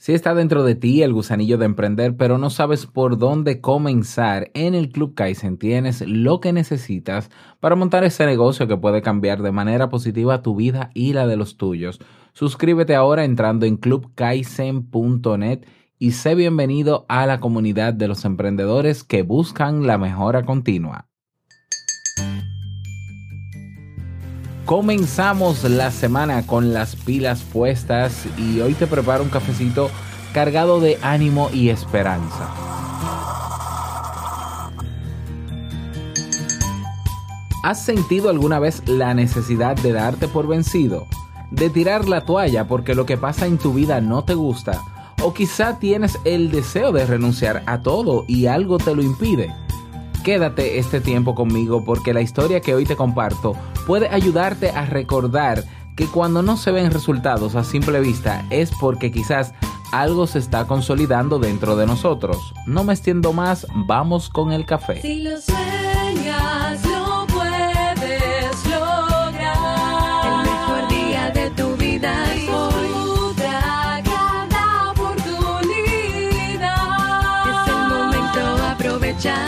Si está dentro de ti el gusanillo de emprender, pero no sabes por dónde comenzar, en el Club Kaizen tienes lo que necesitas para montar ese negocio que puede cambiar de manera positiva tu vida y la de los tuyos. Suscríbete ahora entrando en clubkaizen.net y sé bienvenido a la comunidad de los emprendedores que buscan la mejora continua. Comenzamos la semana con las pilas puestas y hoy te preparo un cafecito cargado de ánimo y esperanza. ¿Has sentido alguna vez la necesidad de darte por vencido? ¿De tirar la toalla porque lo que pasa en tu vida no te gusta? ¿O quizá tienes el deseo de renunciar a todo y algo te lo impide? Quédate este tiempo conmigo porque la historia que hoy te comparto puede ayudarte a recordar que cuando no se ven resultados a simple vista es porque quizás algo se está consolidando dentro de nosotros. No me extiendo más, vamos con el café. Si lo sueñas, lo puedes lograr. El mejor día de tu vida es hoy. Disfruta cada oportunidad. Es el momento, aprovechalo.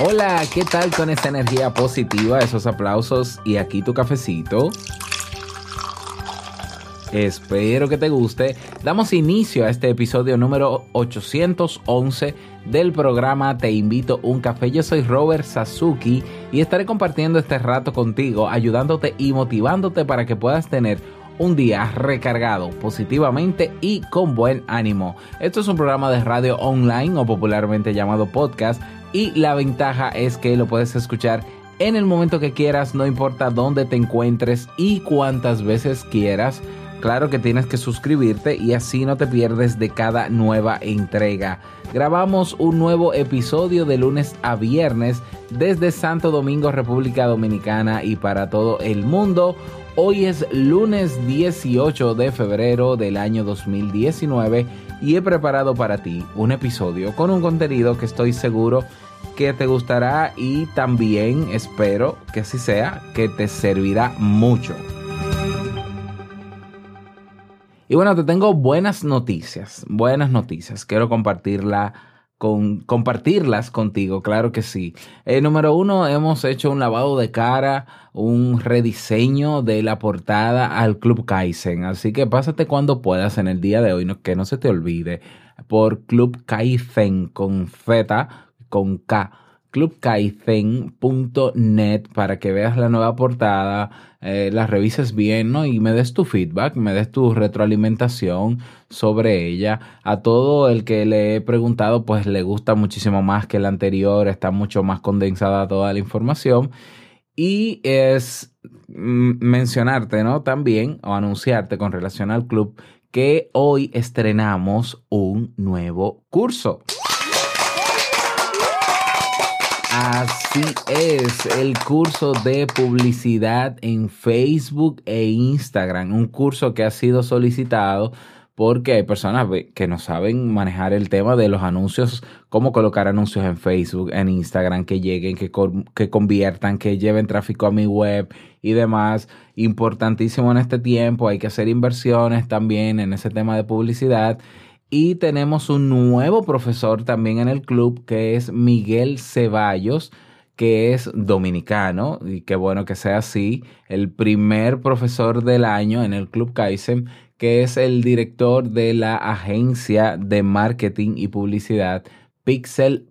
Hola, ¿qué tal con esta energía positiva, esos aplausos y aquí tu cafecito? Espero que te guste. Damos inicio a este episodio número 811 del programa Te invito un café. Yo soy Robert Sasuki y estaré compartiendo este rato contigo, ayudándote y motivándote para que puedas tener un día recargado positivamente y con buen ánimo. Esto es un programa de radio online o popularmente llamado podcast y la ventaja es que lo puedes escuchar en el momento que quieras, no importa dónde te encuentres y cuántas veces quieras. Claro que tienes que suscribirte y así no te pierdes de cada nueva entrega. Grabamos un nuevo episodio de lunes a viernes desde Santo Domingo, República Dominicana y para todo el mundo. Hoy es lunes 18 de febrero del año 2019 y he preparado para ti un episodio con un contenido que estoy seguro que te gustará y también espero que así sea, que te servirá mucho. Y bueno, te tengo buenas noticias, buenas noticias. Quiero compartirla con, compartirlas contigo, claro que sí. Eh, número uno, hemos hecho un lavado de cara, un rediseño de la portada al Club Kaizen. Así que pásate cuando puedas en el día de hoy, no, que no se te olvide, por Club Kaizen con feta, con K clubkaizen.net para que veas la nueva portada, eh, la revises bien, ¿no? Y me des tu feedback, me des tu retroalimentación sobre ella. A todo el que le he preguntado, pues le gusta muchísimo más que el anterior, está mucho más condensada toda la información. Y es mm, mencionarte, ¿no? También, o anunciarte con relación al club, que hoy estrenamos un nuevo curso. Así es, el curso de publicidad en Facebook e Instagram, un curso que ha sido solicitado porque hay personas que no saben manejar el tema de los anuncios, cómo colocar anuncios en Facebook, en Instagram, que lleguen, que, que conviertan, que lleven tráfico a mi web y demás. Importantísimo en este tiempo, hay que hacer inversiones también en ese tema de publicidad. Y tenemos un nuevo profesor también en el club que es Miguel Ceballos, que es dominicano, y qué bueno que sea así, el primer profesor del año en el Club Kaizen, que es el director de la agencia de marketing y publicidad pixel.do.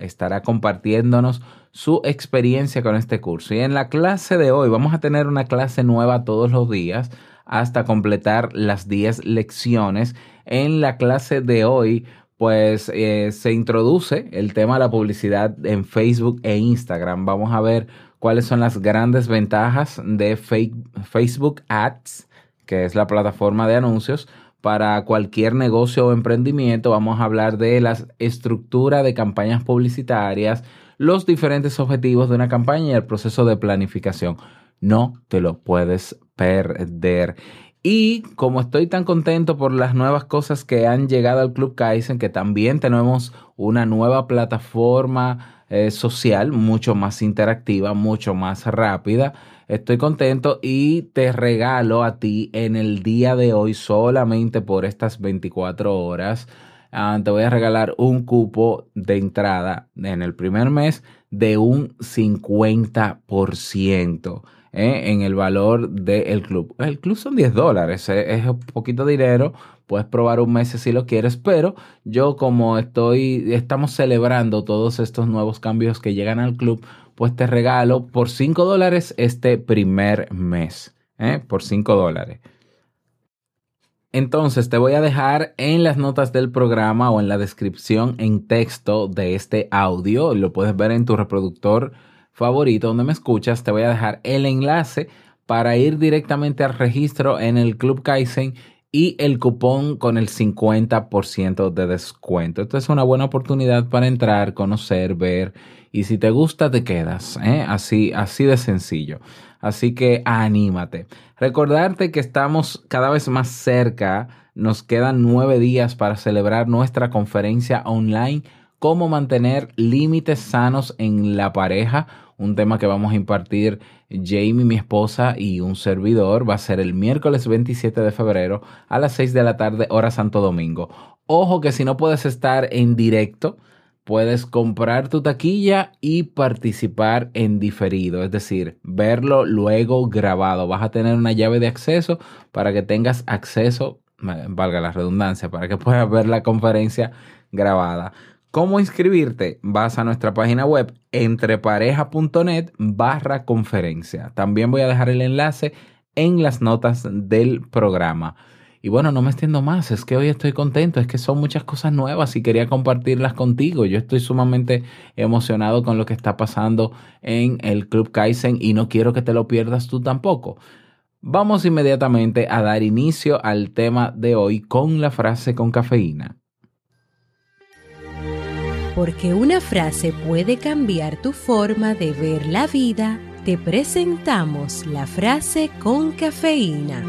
Estará compartiéndonos su experiencia con este curso. Y en la clase de hoy vamos a tener una clase nueva todos los días hasta completar las 10 lecciones. En la clase de hoy, pues eh, se introduce el tema de la publicidad en Facebook e Instagram. Vamos a ver cuáles son las grandes ventajas de Facebook Ads, que es la plataforma de anuncios para cualquier negocio o emprendimiento. Vamos a hablar de la estructura de campañas publicitarias, los diferentes objetivos de una campaña y el proceso de planificación. No te lo puedes perder. Y como estoy tan contento por las nuevas cosas que han llegado al Club Kaizen, que también tenemos una nueva plataforma eh, social mucho más interactiva, mucho más rápida, estoy contento y te regalo a ti en el día de hoy solamente por estas 24 horas. ah, te voy a regalar un cupo de entrada en el primer mes de un 50% ¿eh? en el valor del club. El club son 10 dólares, ¿eh? es un poquito de dinero. Puedes probar un mes si lo quieres, pero yo como estoy, estamos celebrando todos estos nuevos cambios que llegan al club, pues te regalo por 5 dólares este primer mes. ¿eh? Por 5 dólares. Entonces te voy a dejar en las notas del programa o en la descripción en texto de este audio. Lo puedes ver en tu reproductor favorito donde me escuchas. Te voy a dejar el enlace para ir directamente al registro en el Club Kaizen y el cupón con el 50% de descuento. Esto es una buena oportunidad para entrar, conocer, ver y si te gusta te quedas. ¿eh? Así, así de sencillo. Así que anímate. Recordarte que estamos cada vez más cerca. Nos quedan nueve días para celebrar nuestra conferencia online. Cómo mantener límites sanos en la pareja. Un tema que vamos a impartir Jamie, mi esposa y un servidor. Va a ser el miércoles 27 de febrero a las 6 de la tarde, hora Santo Domingo. Ojo que si no puedes estar en directo, puedes comprar tu taquilla y participar en diferido, es decir, verlo luego grabado. Vas a tener una llave de acceso para que tengas acceso, valga la redundancia, para que puedas ver la conferencia grabada. ¿Cómo inscribirte? Vas a nuestra página web entrepareja.net barra conferencia. También voy a dejar el enlace en las notas del programa. Y bueno, no me extiendo más, es que hoy estoy contento, es que son muchas cosas nuevas y quería compartirlas contigo. Yo estoy sumamente emocionado con lo que está pasando en el Club Kaizen y no quiero que te lo pierdas tú tampoco. Vamos inmediatamente a dar inicio al tema de hoy con la frase con cafeína. Porque una frase puede cambiar tu forma de ver la vida, te presentamos la frase con cafeína.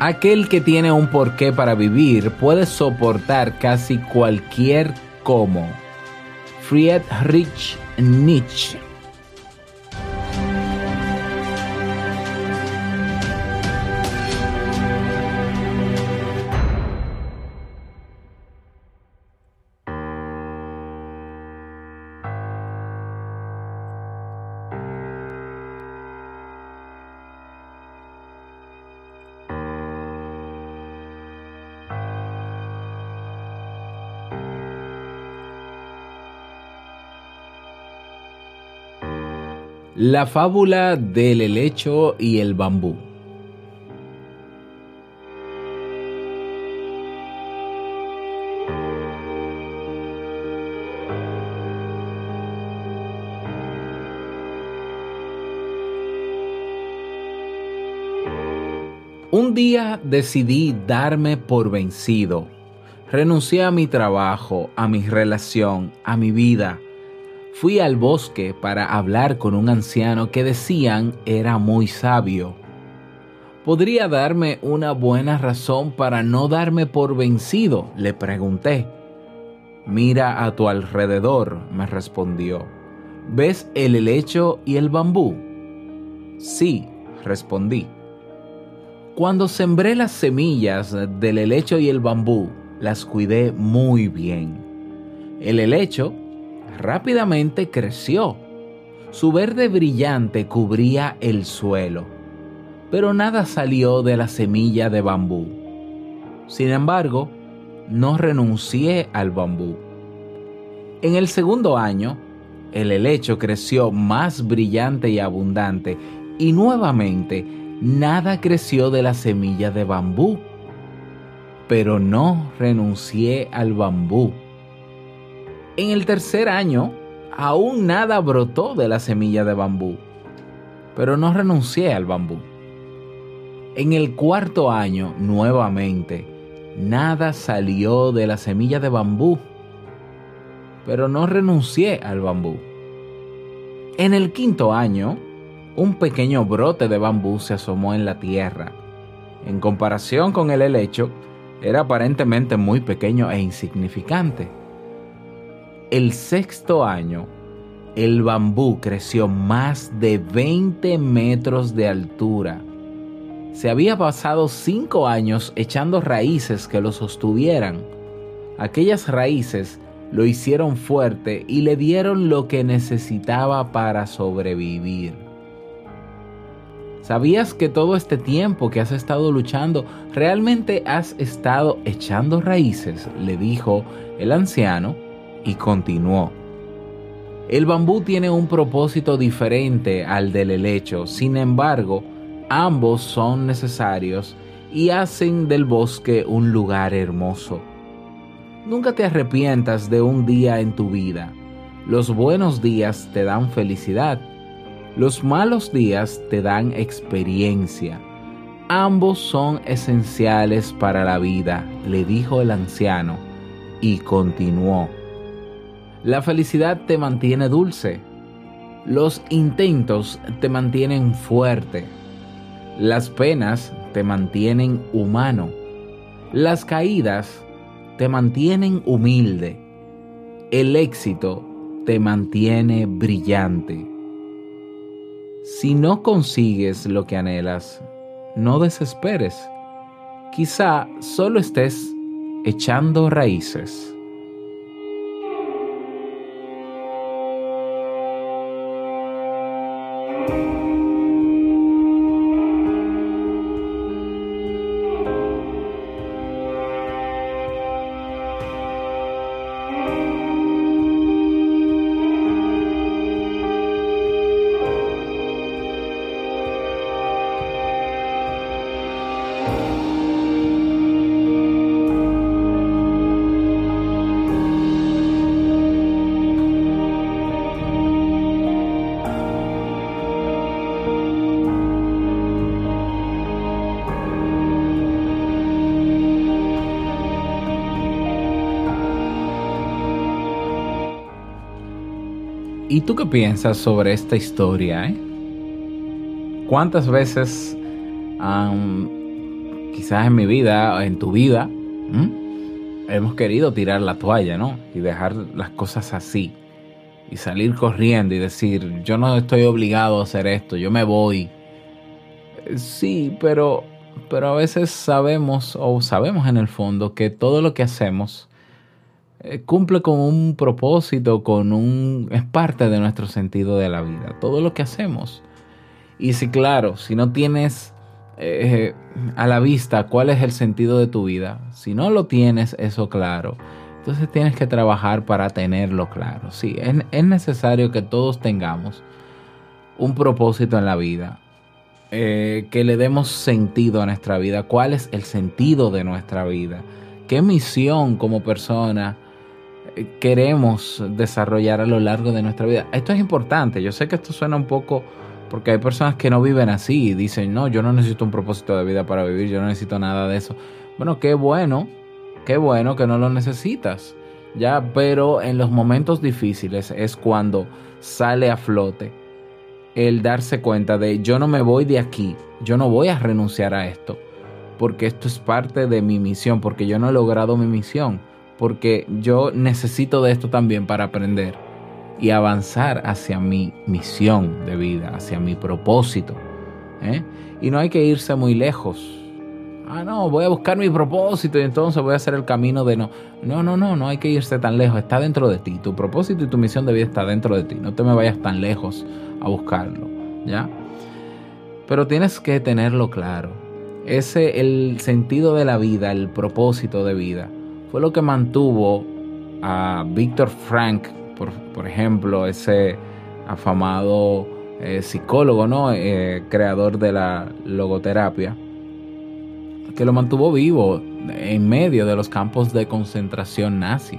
Aquel que tiene un porqué para vivir puede soportar casi cualquier cómo. Friedrich Nietzsche. La fábula del helecho y el bambú. Un día decidí darme por vencido. Renuncié a mi trabajo, a mi relación, a mi vida. Fui al bosque para hablar con un anciano que decían era muy sabio. ¿Podría darme una buena razón para no darme por vencido? Le pregunté. Mira a tu alrededor, me respondió. ¿Ves el helecho y el bambú? Sí, respondí. Cuando sembré las semillas del helecho y el bambú, las cuidé muy bien. El helecho rápidamente creció. Su verde brillante cubría el suelo, pero nada salió de la semilla de bambú. Sin embargo, no renuncié al bambú. En el segundo año, el helecho creció más brillante y abundante, y nuevamente nada creció de la semilla de bambú. Pero no renuncié al bambú. En el tercer año, aún nada brotó de la semilla de bambú, pero no renuncié al bambú. En el cuarto año, nuevamente, nada salió de la semilla de bambú, pero no renuncié al bambú. En el quinto año, un pequeño brote de bambú se asomó en la tierra. En comparación con el helecho, era aparentemente muy pequeño e insignificante. El sexto año, el bambú creció más de 20 metros de altura. Se había pasado cinco años echando raíces que lo sostuvieran. Aquellas raíces lo hicieron fuerte y le dieron lo que necesitaba para sobrevivir. ¿Sabías que todo este tiempo que has estado luchando realmente has estado echando raíces? le dijo el anciano y continuó. El bambú tiene un propósito diferente al del helecho, sin embargo, ambos son necesarios y hacen del bosque un lugar hermoso. Nunca te arrepientas de un día en tu vida. Los buenos días te dan felicidad. Los malos días te dan experiencia. Ambos son esenciales para la vida, le dijo el anciano, y continuó. La felicidad te mantiene dulce. Los intentos te mantienen fuerte. Las penas te mantienen humano. Las caídas te mantienen humilde. El éxito te mantiene brillante. Si no consigues lo que anhelas, no desesperes. Quizá solo estés echando raíces. ¿Y tú qué piensas sobre esta historia? eh? ¿Cuántas veces, am, quizás en mi vida, en tu vida, hemos querido tirar la toalla, ¿no? Y dejar las cosas así. Y salir corriendo y decir, yo no estoy obligado a hacer esto, yo me voy. Eh, Sí, pero, pero a veces sabemos, o sabemos en el fondo, que todo lo que hacemos cumple con un propósito, con un es parte de nuestro sentido de la vida, todo lo que hacemos. Y si claro, si no tienes eh, a la vista cuál es el sentido de tu vida, si no lo tienes eso claro, entonces tienes que trabajar para tenerlo claro. Sí, es, es necesario que todos tengamos un propósito en la vida, eh, que le demos sentido a nuestra vida, cuál es el sentido de nuestra vida, qué misión como persona eh, queremos desarrollar a lo largo de nuestra vida. Esto es importante, yo sé que esto suena un poco porque hay personas que no viven así y dicen, no, yo no necesito un propósito de vida para vivir, yo no necesito nada de eso. Bueno, qué bueno, qué bueno que no lo necesitas, ya, pero en los momentos difíciles es cuando sale a flote el darse cuenta de yo no me voy de aquí, yo no voy a renunciar a esto, porque esto es parte de mi misión, porque yo no he logrado mi misión, porque yo necesito de esto también para aprender y avanzar hacia mi misión de vida, hacia mi propósito. ¿eh? Y no hay que irse muy lejos. Ah, no, voy a buscar mi propósito y entonces voy a hacer el camino de no. No, no, no, no hay que irse tan lejos. Está dentro de ti. Tu propósito y tu misión de vida está dentro de ti. No te me vayas tan lejos a buscarlo. ¿Ya? Pero tienes que tenerlo claro. Ese, el sentido de la vida, el propósito de vida, fue lo que mantuvo a Víctor Frank por, por ejemplo, ese afamado eh, psicólogo, ¿no? Eh, creador de la logoterapia, que lo mantuvo vivo en medio de los campos de concentración nazi.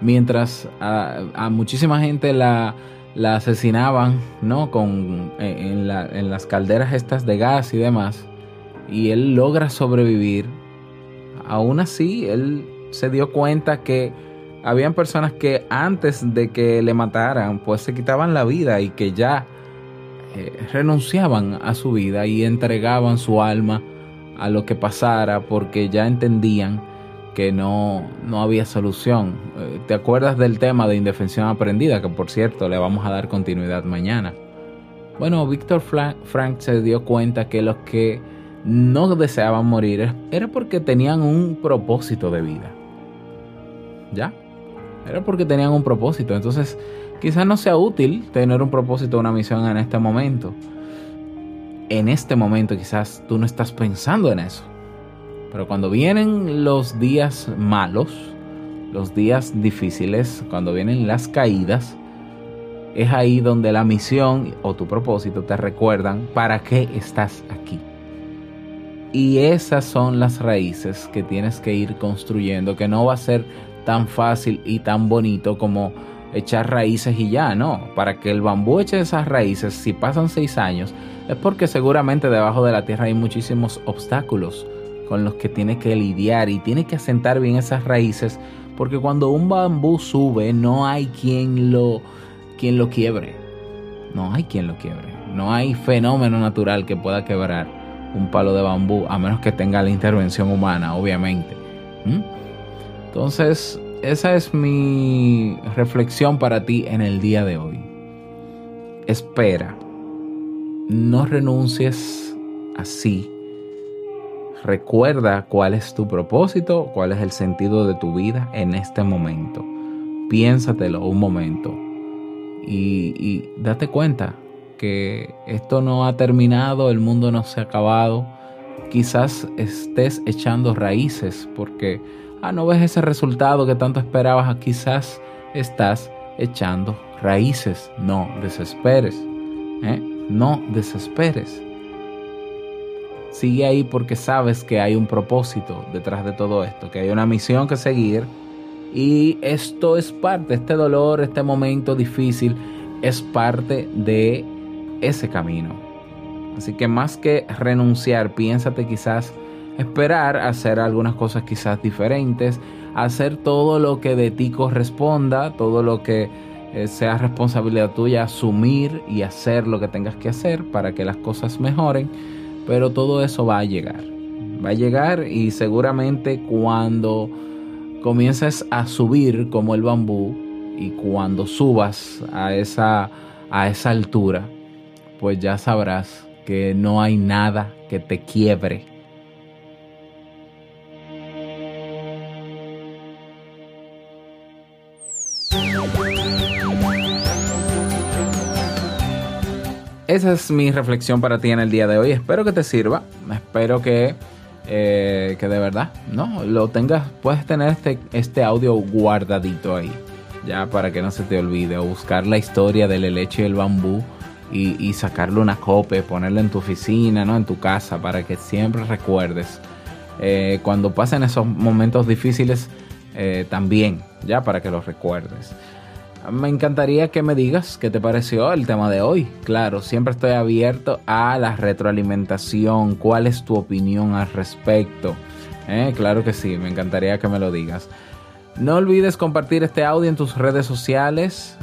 Mientras a, a muchísima gente la, la asesinaban, ¿no? Con, en, la- en las calderas estas de gas y demás. Y él logra sobrevivir. Aún así, él se dio cuenta que habían personas que antes de que le mataran, pues se quitaban la vida y que ya eh, renunciaban a su vida y entregaban su alma a lo que pasara porque ya entendían que no, no había solución. Eh, ¿Te acuerdas del tema de indefensión aprendida? Que por cierto le vamos a dar continuidad mañana. Bueno, Víctor Frank se dio cuenta que los que no deseaban morir era porque tenían un propósito de vida. ¿Ya? Era porque tenían un propósito. Entonces, quizás no sea útil tener un propósito, una misión en este momento. En este momento quizás tú no estás pensando en eso. Pero cuando vienen los días malos, los días difíciles, cuando vienen las caídas, es ahí donde la misión o tu propósito te recuerdan para qué estás aquí. Y esas son las raíces que tienes que ir construyendo, que no va a ser tan fácil y tan bonito como echar raíces y ya, no. Para que el bambú eche esas raíces, si pasan seis años, es porque seguramente debajo de la tierra hay muchísimos obstáculos con los que tiene que lidiar y tiene que asentar bien esas raíces, porque cuando un bambú sube no hay quien lo, quien lo quiebre. No hay quien lo quiebre. No hay fenómeno natural que pueda quebrar un palo de bambú, a menos que tenga la intervención humana, obviamente. ¿Mm? Entonces, esa es mi reflexión para ti en el día de hoy. Espera. No renuncies así. Recuerda cuál es tu propósito, cuál es el sentido de tu vida en este momento. Piénsatelo un momento y, y date cuenta que esto no ha terminado, el mundo no se ha acabado. Quizás estés echando raíces porque, ah, no ves ese resultado que tanto esperabas, quizás estás echando raíces. No desesperes, ¿eh? no desesperes. Sigue ahí porque sabes que hay un propósito detrás de todo esto, que hay una misión que seguir y esto es parte, este dolor, este momento difícil es parte de ese camino. Así que más que renunciar, piénsate quizás esperar hacer algunas cosas quizás diferentes, hacer todo lo que de ti corresponda, todo lo que eh, sea responsabilidad tuya, asumir y hacer lo que tengas que hacer para que las cosas mejoren, pero todo eso va a llegar. Va a llegar y seguramente cuando comiences a subir como el bambú y cuando subas a esa, a esa altura, pues ya sabrás que no hay nada que te quiebre. Esa es mi reflexión para ti en el día de hoy. Espero que te sirva. Espero que, eh, que de verdad, ¿no? Lo tengas, puedes tener este, este audio guardadito ahí. Ya para que no se te olvide. O buscar la historia del helecho y el bambú. Y, y sacarle una copia, ponerla en tu oficina, ¿no? En tu casa, para que siempre recuerdes. Eh, cuando pasen esos momentos difíciles, eh, también, ya para que los recuerdes. Me encantaría que me digas qué te pareció el tema de hoy. Claro, siempre estoy abierto a la retroalimentación. ¿Cuál es tu opinión al respecto? Eh, Claro que sí, me encantaría que me lo digas. No olvides compartir este audio en tus redes sociales.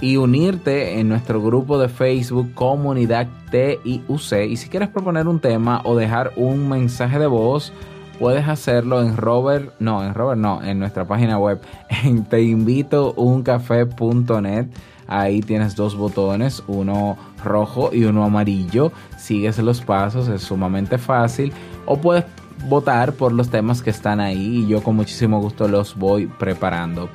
Y unirte en nuestro grupo de Facebook Comunidad TIUC. Y si quieres proponer un tema o dejar un mensaje de voz, puedes hacerlo en Robert, no, en Robert no, en nuestra página web, en teinvitouncafé.net. Ahí tienes dos botones, uno rojo y uno amarillo. Sigues los pasos, es sumamente fácil. O puedes votar por los temas que están ahí y yo con muchísimo gusto los voy preparando.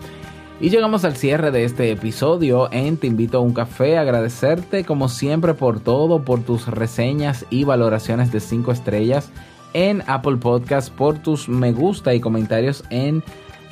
Y llegamos al cierre de este episodio en Te invito a un café, agradecerte como siempre por todo, por tus reseñas y valoraciones de 5 estrellas en Apple Podcast, por tus me gusta y comentarios en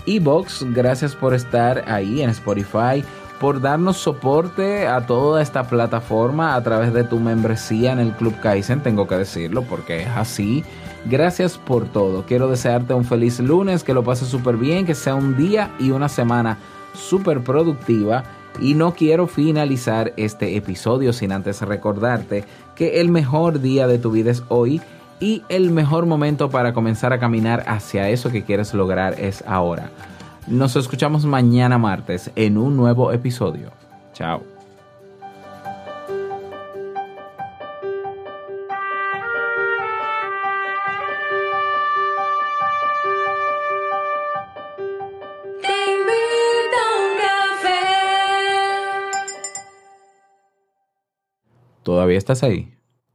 Evox, gracias por estar ahí en Spotify, por darnos soporte a toda esta plataforma a través de tu membresía en el Club Kaizen, tengo que decirlo porque es así. Gracias por todo. Quiero desearte un feliz lunes, que lo pases súper bien, que sea un día y una semana súper productiva. Y no quiero finalizar este episodio sin antes recordarte que el mejor día de tu vida es hoy y el mejor momento para comenzar a caminar hacia eso que quieres lograr es ahora. Nos escuchamos mañana martes en un nuevo episodio. Chao. ¿Todavía estás ahí?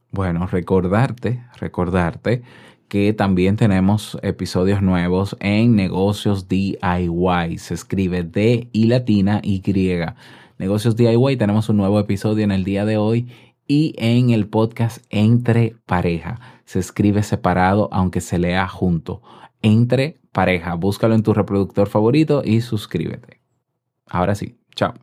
Bueno, recordarte, recordarte que también tenemos episodios nuevos en negocios DIY. Se escribe D y latina Y. Negocios DIY, tenemos un nuevo episodio en el día de hoy y en el podcast Entre Pareja. Se escribe separado aunque se lea junto. Entre Pareja. Búscalo en tu reproductor favorito y suscríbete. Ahora sí, chao.